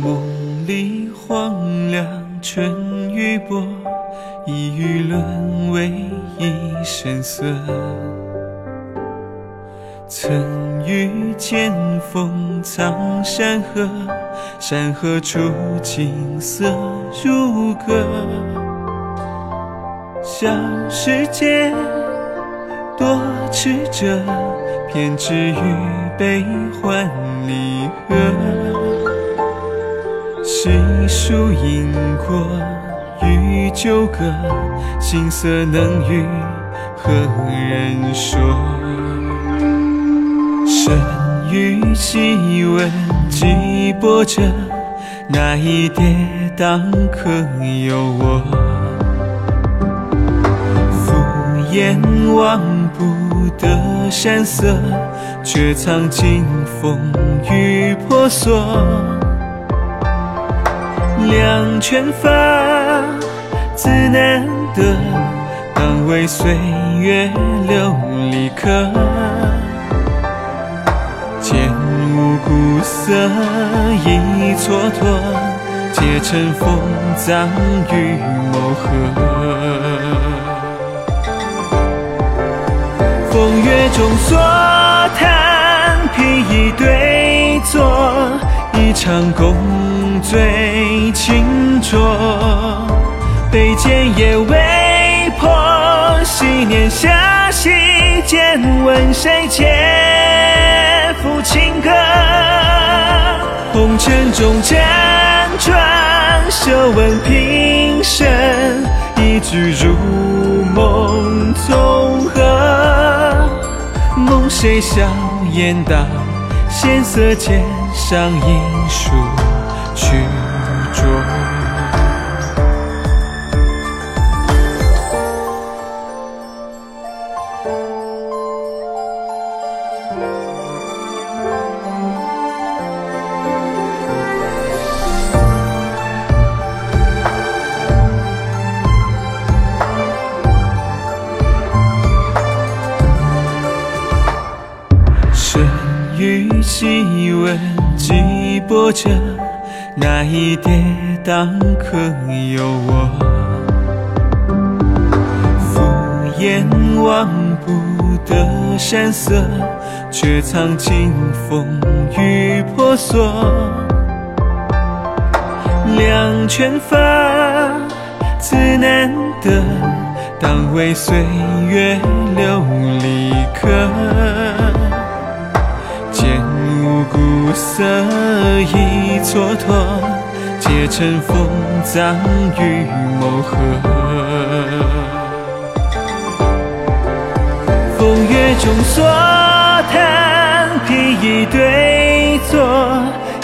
梦里荒凉，春雨薄，一语沦为一声色。曾遇剑锋藏山河，山河处景色如歌。小世界，多曲折，偏执与悲欢离合。细数因果与纠葛，心色能与何人说？生于奇闻几波折，那一跌宕可有我？敷衍忘不得山色，却藏尽风雨婆娑。两全法自难得，当为岁月留离刻。见无故色已蹉跎，皆尘封葬于谋合。风月中所叹，披衣对坐，一场共醉清浊。杯间夜未破，昔年下席间，问谁借抚情歌？红尘中辗转，笑问平生，一句如梦从何？梦谁笑颜到，闲色间上影疏曲折。生于奇闻几波折，那一跌宕可有我？敷衍忘不得山色，却藏尽风雨婆娑。两全法自难得，当为岁月流色已蹉跎，皆尘封葬于某河。风月中所叹，披一对坐，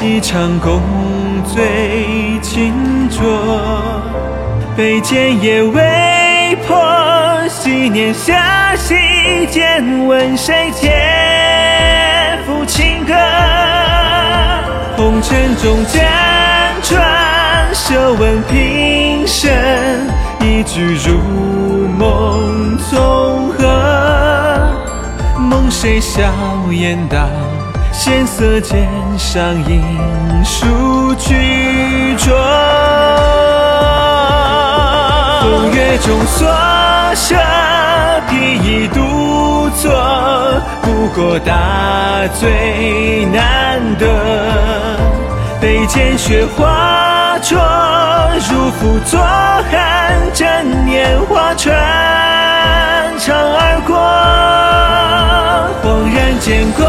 一场共醉清浊。杯间夜未破，昔年下席间，问谁且抚琴歌？红尘中辗转，笑问平生，一句如梦从何？梦谁笑颜到，闲色渐上影疏曲折。风月中所舍，过大醉难得。杯间雪花灼，如负作寒枕年华穿肠而过。恍然间共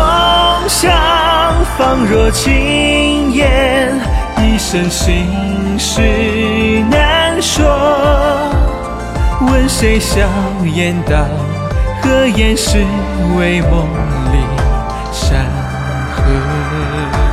相，仿若轻言，一生心事难说。问谁笑言道？的眼是为梦里山河。